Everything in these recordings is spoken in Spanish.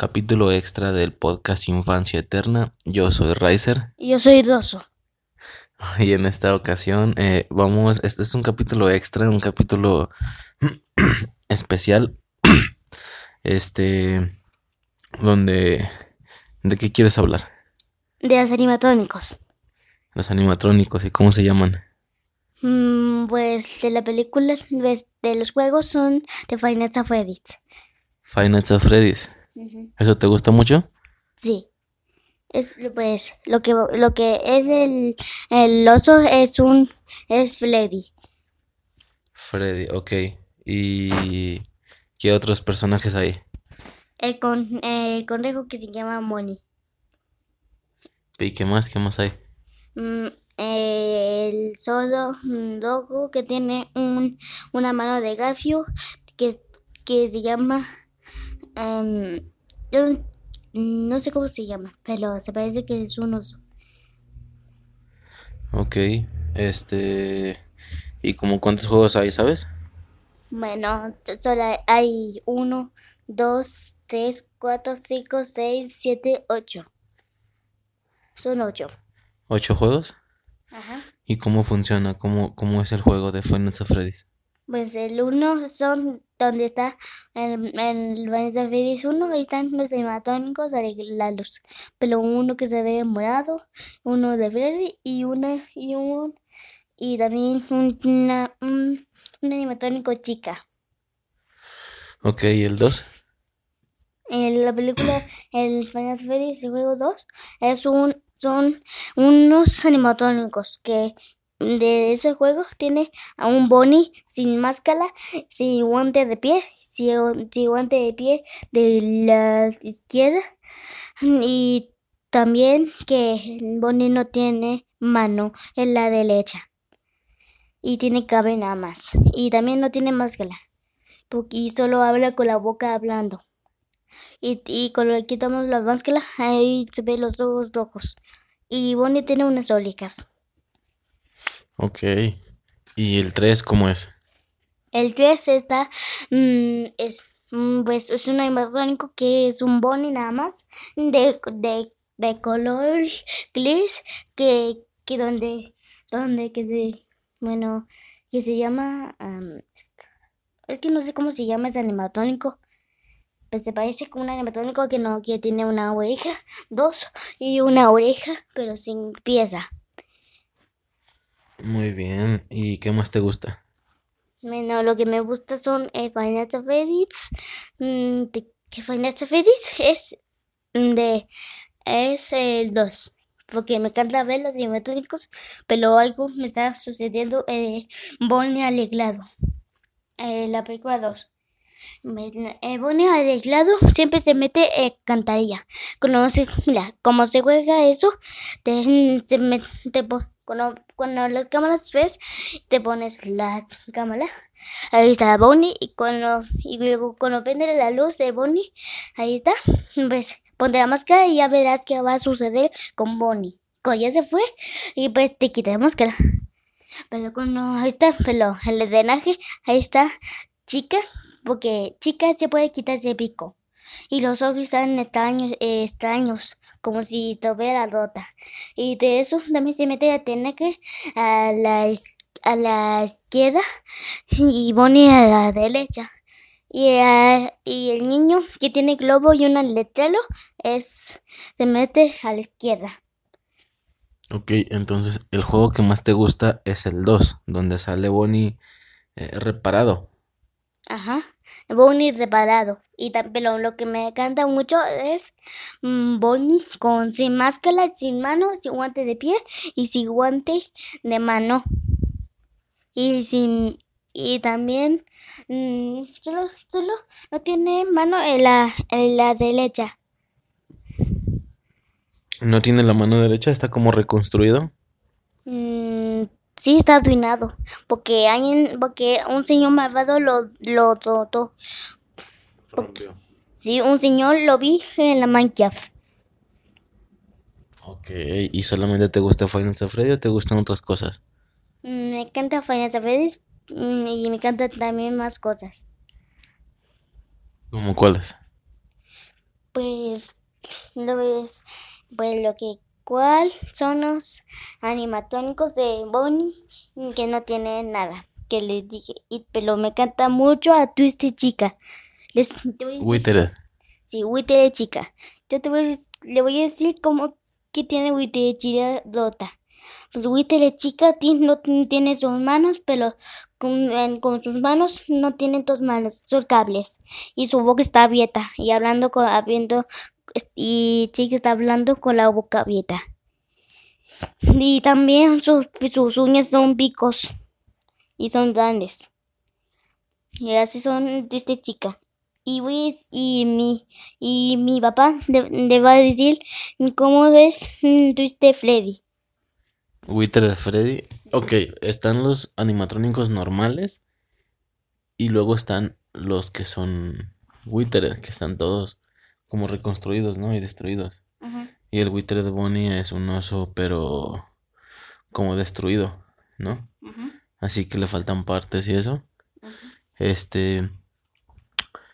capítulo extra del podcast Infancia Eterna. Yo soy Riser Y yo soy Rosso. y en esta ocasión eh, vamos, este es un capítulo extra, un capítulo especial, este, donde, ¿de qué quieres hablar? De los animatrónicos. Los animatrónicos y cómo se llaman. Mm, pues de la película, pues, de los juegos son de Five Nights at Freddy's. Five Nights at Freddy's. ¿Eso te gusta mucho? Sí. Es pues lo que lo que es el, el oso es un es Freddy. Freddy, ok. ¿Y qué otros personajes hay? El con el conejo que se llama Moni. ¿Y qué más? ¿Qué más hay? Mm, el solo logo que tiene un, una mano de gafio que, que se llama em, yo no sé cómo se llama, pero se parece que es un oso. Ok. Este... ¿Y como cuántos juegos hay, sabes? Bueno, solo hay uno, dos, tres, cuatro, cinco, seis, siete, ocho. Son ocho. ¿Ocho juegos? Ajá. ¿Y cómo funciona? ¿Cómo, cómo es el juego de Nights at Freddy's? Pues el uno son donde está en el Vanessa Freddy's uno, ahí están los animatónicos de la luz. Pero uno que se ve morado, uno de Freddy y una y un y también un- una, un, un animatónico chica. Ok, ¿y el 2? En la película El Final el juego 2 es un son unos animatrónicos que de ese juego tiene a un Bonnie sin máscara, sin guante de pie, sin, guante de pie de la izquierda y también que Bonnie no tiene mano en la derecha y tiene cabeza nada más y también no tiene máscara y solo habla con la boca hablando. Y, y cuando le quitamos la máscara, ahí se ven los ojos rojos. Y Bonnie tiene unas orejas. Ok. ¿Y el 3 cómo es? El 3 está, mm, es, mm, pues, es un animatrónico que es un Bonnie nada más, de, de, de color gris, que, que donde, donde, que se, bueno, que se llama, am, es que no sé cómo se llama ese animatrónico. Pues se parece con un animatrónico que no, que tiene una oreja, dos y una oreja, pero sin pieza. Muy bien. ¿Y qué más te gusta? Bueno, lo que me gusta son eh, at Freddy's. mm, que at Freddy's es mm, de es el 2. Porque me encanta ver los animatrónicos, pero algo me está sucediendo eh, Bonnie arreglado. Eh, la película 2. Me- eh, Bonnie arreglado siempre se mete eh, cantarilla. Cuando se, mira, como se juega eso, se me- te cuando, cuando las cámaras ves, te pones la cámara, ahí está Bonnie, y cuando, y luego cuando prende la luz de Bonnie, ahí está, pues ponte la máscara y ya verás qué va a suceder con Bonnie. Cuando ya se fue, y pues te quita la máscara. Pero cuando ahí está, pero el drenaje, ahí está, chica, porque chica se puede quitar ese pico. Y los ojos están extraños, eh, extraños, como si estuviera rota. Y de eso también se mete a Tenaque a la, a la izquierda y Bonnie a la derecha. Y, y el niño que tiene globo y un letrero es, se mete a la izquierda. Ok, entonces el juego que más te gusta es el 2, donde sale Bonnie eh, reparado. Ajá. Bonnie reparado. Y pero lo que me encanta mucho es mm, Bonnie con sin máscara, sin mano, sin guante de pie y sin guante de mano. Y sin y también mm, solo, solo no tiene mano en la, en la derecha. No tiene la mano derecha, está como reconstruido. Sí está arruinado. Porque hay porque un señor malvado lo, lo trató. Rompió. Sí, un señor lo vi en la Minecraft. Ok, ¿y solamente te gusta at Freddy o te gustan otras cosas? Mm, Me encanta Final Fantasy mm, y me encantan también más cosas. ¿Como cuáles? pues lo ves, pues lo que cuál son los animatónicos de Bonnie que no tienen nada. Que les dije, y, pero me encanta mucho a Twisted Chica. Les. Sí, Witter Chica. Yo te voy le voy a decir cómo que tiene Witter Chica Dota. Pues Witter Chica no tiene sus manos, pero con sus manos no tiene dos manos, son cables. Y su boca está abierta y hablando con abriendo y Chica está hablando con la boca abierta. Y también sus, sus uñas son picos y son grandes. Y así son Twisted Chica. Y, a- y mi y mi papá le, va a decir cómo ves mm, Twisted Freddy. Witter Freddy. Ok, están los animatrónicos normales. Y luego están los que son Witter, que están todos como reconstruidos, ¿no? Y destruidos. Y el Witter de Bonnie es un oso, pero como destruido, ¿no? Así que le faltan partes y eso. Este.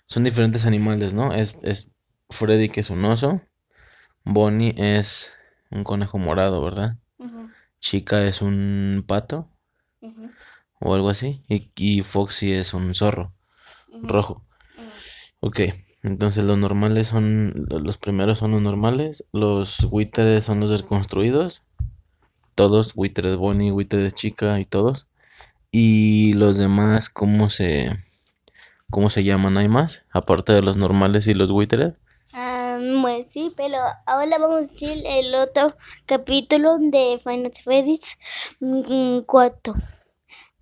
Son diferentes animales, ¿no? Es, es Freddy, que es un oso. Bonnie es un conejo morado, ¿verdad? Chica es un pato o algo así. Y, y Foxy es un zorro rojo. Ok, entonces los normales son. Los primeros son los normales. Los Witteres son los reconstruidos. Todos, Witter de Bonnie, Witter de Chica y todos. Y los demás, ¿cómo se. ¿Cómo se llaman? ¿Hay más? Aparte de los normales y los Witteres. Ah, pues sí, pero ahora vamos a decir el otro capítulo de Final Freddy's 4.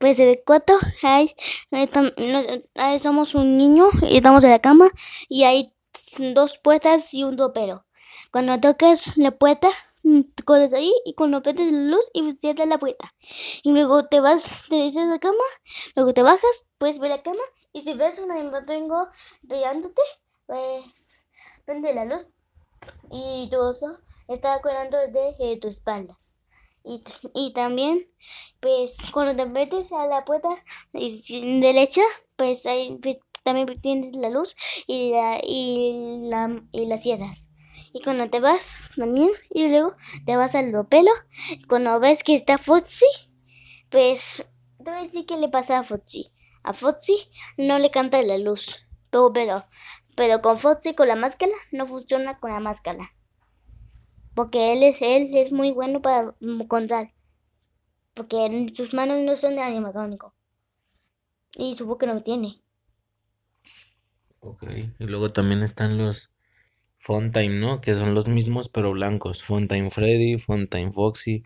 Pues el 4 hay, hay tam- no- ahí somos un niño y estamos en la cama y hay dos puertas y un topero. Cuando tocas la puerta, mm, corres ahí y cuando prendes la luz y cierras la puerta. Y luego te vas, te dices la cama, luego te bajas, puedes ver la cama y si ves un animatrónico pegándote, pues prende la luz y tu oso está colgando de tus espaldas. Y, y también, pues, cuando te metes a la puerta derecha, pues ahí pues, también tienes la luz y la, y la, y las cierras. Y cuando te vas también, y luego te vas al pelo, cuando ves que está Foxy, pues, te voy a le pasa a Foxy. A Foxy no le canta la luz, todo pero, pero con Foxy con la máscara no funciona con la máscara. Porque él es, él es muy bueno para contar. Porque sus manos no son de animatrónico. Y su boca no tiene. Ok. Y luego también están los Funtime, ¿no? Que son los mismos pero blancos. Funtime Freddy, Funtime Foxy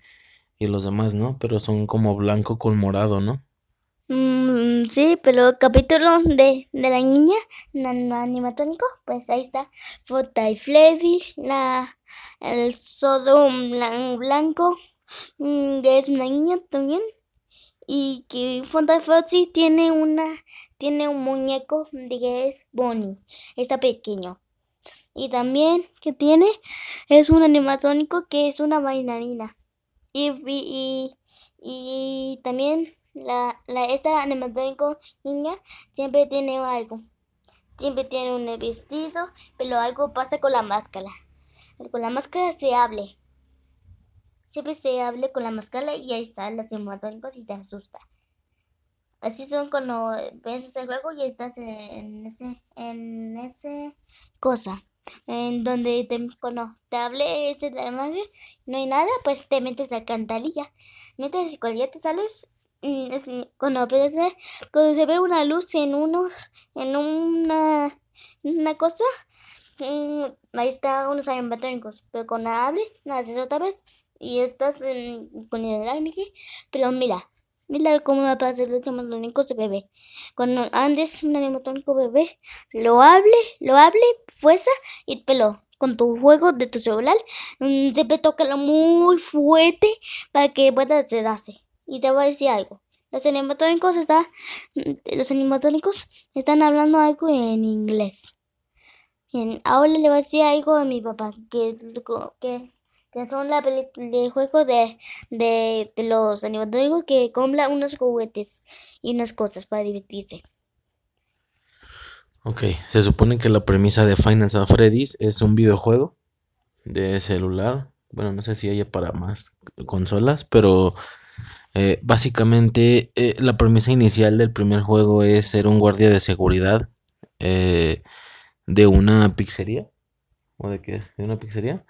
y los demás, ¿no? Pero son como blanco con morado, ¿no? Mm, sí, pero el capítulo de, de la niña animatrónico, pues ahí está. Fota y Freddy, la, el sodo blan- blanco, mm, que es una niña también. Y que Fonta y Foxy tiene una, tiene un muñeco de que es Bonnie, está pequeño. Y también que tiene es un animatrónico que es una bailarina. Y, y, y también la, la, esta animatrónico niña siempre tiene algo. Siempre tiene un vestido, pero algo pasa con la máscara. Con la máscara se hable. Siempre se hable con la máscara y ahí están los animatrónicos y te asusta. Así son cuando ves el juego y estás en ese, en ese cosa. En donde te, cuando te hable este no hay nada, pues te metes a cantarilla. Mientras cuando ya te sales, es- cuando, aparece- cuando se ve una luz en unos, en una, una cosa, mm, ahí está unos animatrónicos. Pero cuando hable, la haces otra vez y estás en, con el ángel. Pero mira, mira cómo va a pasar los animatrónicos de bebé. Cuando andes un animatrónico bebé, lo hable, lo hable, fuerza y pelo. Con tu juego de tu celular, mm, siempre tócalo muy fuerte para que pueda sedarse. Y te voy a decir algo. Los animatrónicos están, los animatrónicos están hablando algo en inglés. Bien, ahora le voy a decir algo a mi papá, que, que, son la de juego de, de, de los animatrónicos que compran unos juguetes y unas cosas para divertirse. Ok, se supone que la premisa de Finance of Freddy's es un videojuego de celular. Bueno, no sé si haya para más consolas, pero eh, básicamente eh, la premisa inicial del primer juego es ser un guardia de seguridad eh, de una pizzería. ¿O de qué es? ¿De una pizzería?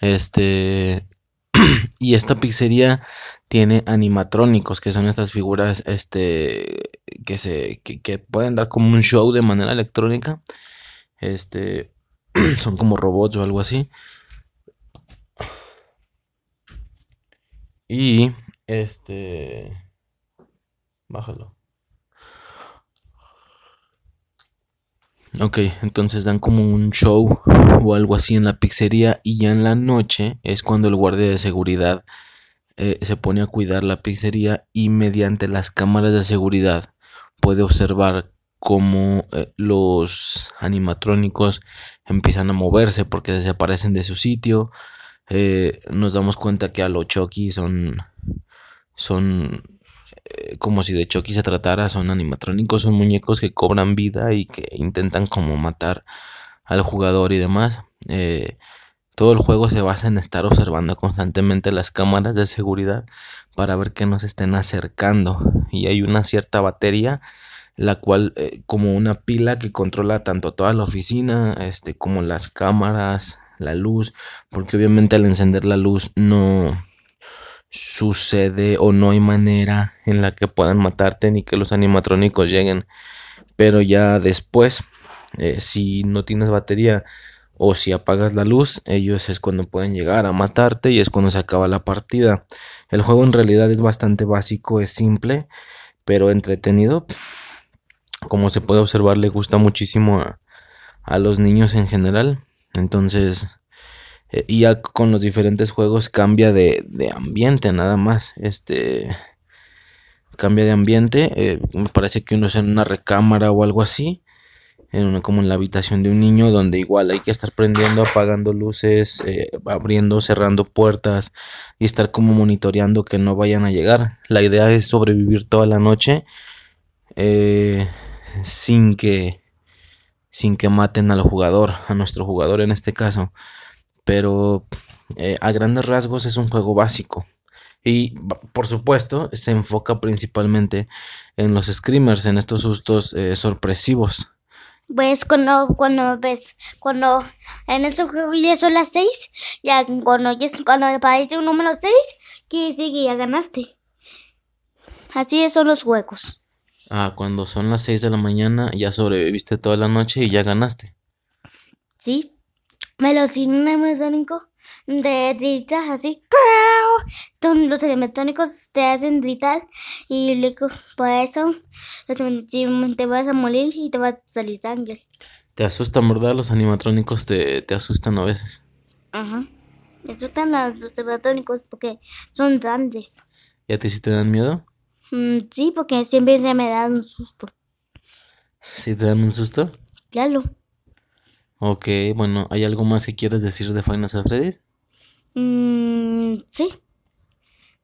Este. y esta pizzería tiene animatrónicos, que son estas figuras este, que, se, que, que pueden dar como un show de manera electrónica. Este, son como robots o algo así. Y este, bájalo. Ok, entonces dan como un show o algo así en la pizzería y ya en la noche es cuando el guardia de seguridad eh, se pone a cuidar la pizzería y mediante las cámaras de seguridad puede observar cómo eh, los animatrónicos empiezan a moverse porque desaparecen de su sitio. Eh, nos damos cuenta que a los Chucky son son eh, como si de Chucky se tratara, son animatrónicos, son muñecos que cobran vida y que intentan como matar al jugador y demás. Eh, todo el juego se basa en estar observando constantemente las cámaras de seguridad para ver que nos estén acercando. Y hay una cierta batería, la cual, eh, como una pila que controla tanto toda la oficina, este, como las cámaras, la luz, porque obviamente al encender la luz no, sucede o no hay manera en la que puedan matarte ni que los animatrónicos lleguen. Pero ya después, eh, si no tienes batería o si apagas la luz, ellos es cuando pueden llegar a matarte y es cuando se acaba la partida. El juego en realidad es bastante básico, es simple, pero entretenido. Como se puede observar, le gusta muchísimo a, a los niños en general. Entonces, y ya con los diferentes juegos cambia de, ambiente nada más. Este cambia de ambiente. Eh, me parece que uno es en una recámara o algo así. En una, como en la habitación de un niño donde igual hay que estar prendiendo, apagando luces, eh, abriendo, cerrando puertas y estar como monitoreando que no vayan a llegar. La idea es sobrevivir toda la noche sin que sin que maten al jugador, a nuestro jugador en este caso pero eh, a grandes rasgos es un juego básico. Y por supuesto se enfoca principalmente en los screamers, en estos sustos eh, sorpresivos. Pues cuando, cuando ves, cuando en este juego ya son las 6, ya cuando, ya, cuando aparece un número 6, que sigue ya ganaste. Así son los juegos. Ah, cuando son las 6 de la mañana ya sobreviviste toda la noche y ya ganaste. Sí animatrónico de gritar así. Los animatrónicos te hacen gritar y luego por eso te vas a morir y te va a salir sangre. ¿Te asustan, verdad? Los animatrónicos te, te asustan a veces. Ajá. Me asustan los animatrónicos porque son grandes. ¿Y a ti sí te dan miedo? Mm, sí, porque siempre se me dan un susto. ¿Sí te dan un susto? Claro. Ok, bueno, ¿hay algo más que quieras decir de Final Freddy's? Mm, sí.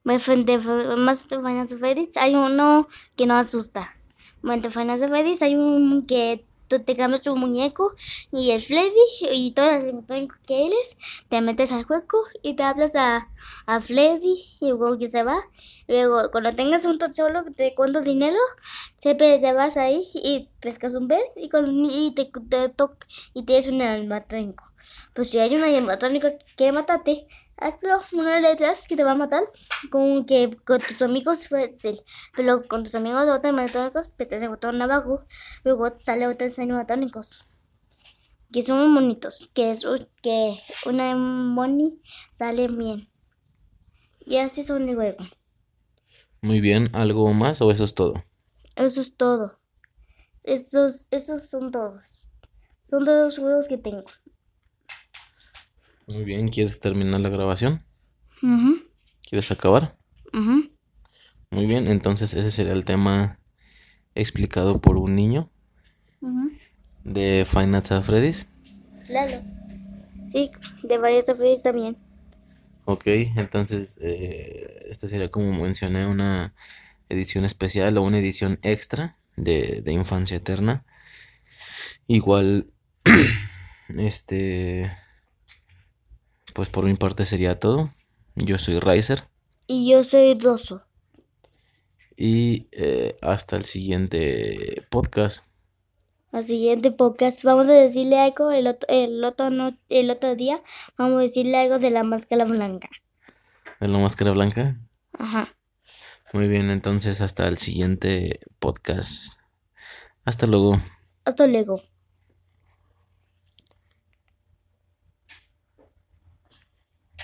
Más de Final Freddy's hay uno que no asusta. De Final Freddy's hay un que te cambias tu muñeco y el Freddy y todo el que eres, te metes al juego y te hablas a, a Freddy y luego que se va. Luego, cuando tengas un tesoro de cuánto dinero, siempre te vas ahí y pescas un pez y, con, y te, te y tienes un animatrónico. Pues si hay un animatrónico que quiere matarte, hazlo una de letras que te va a matar con que con tus amigos sí, pero con tus amigos de otros animatrónicos pues te botón abajo luego sale otros animatrónicos que son muy bonitos que es que una moni sale bien y así son de juego. Muy bien algo más o eso es todo eso es todo. Esos esos son todos. Son todos los juegos que tengo muy bien, ¿quieres terminar la grabación? ¿Quieres acabar? Muy bien, entonces ese sería el tema explicado por un niño de Five Nights at Freddy's. Claro. Sí, de Nights at Freddy's también. Ok, entonces eh, esta sería como mencioné una edición especial o una edición extra de, de Infancia Eterna. Igual, este, pues por mi parte sería todo. Yo soy Riser Y yo soy Rosso. y eh, hasta el siguiente podcast. Al siguiente podcast vamos a decirle algo el otro, el otro, no, el otro día. Vamos a decirle algo de la máscara blanca. ¿De la máscara blanca? Ajá. Muy bien, entonces hasta el siguiente podcast. Hasta luego. Hasta luego.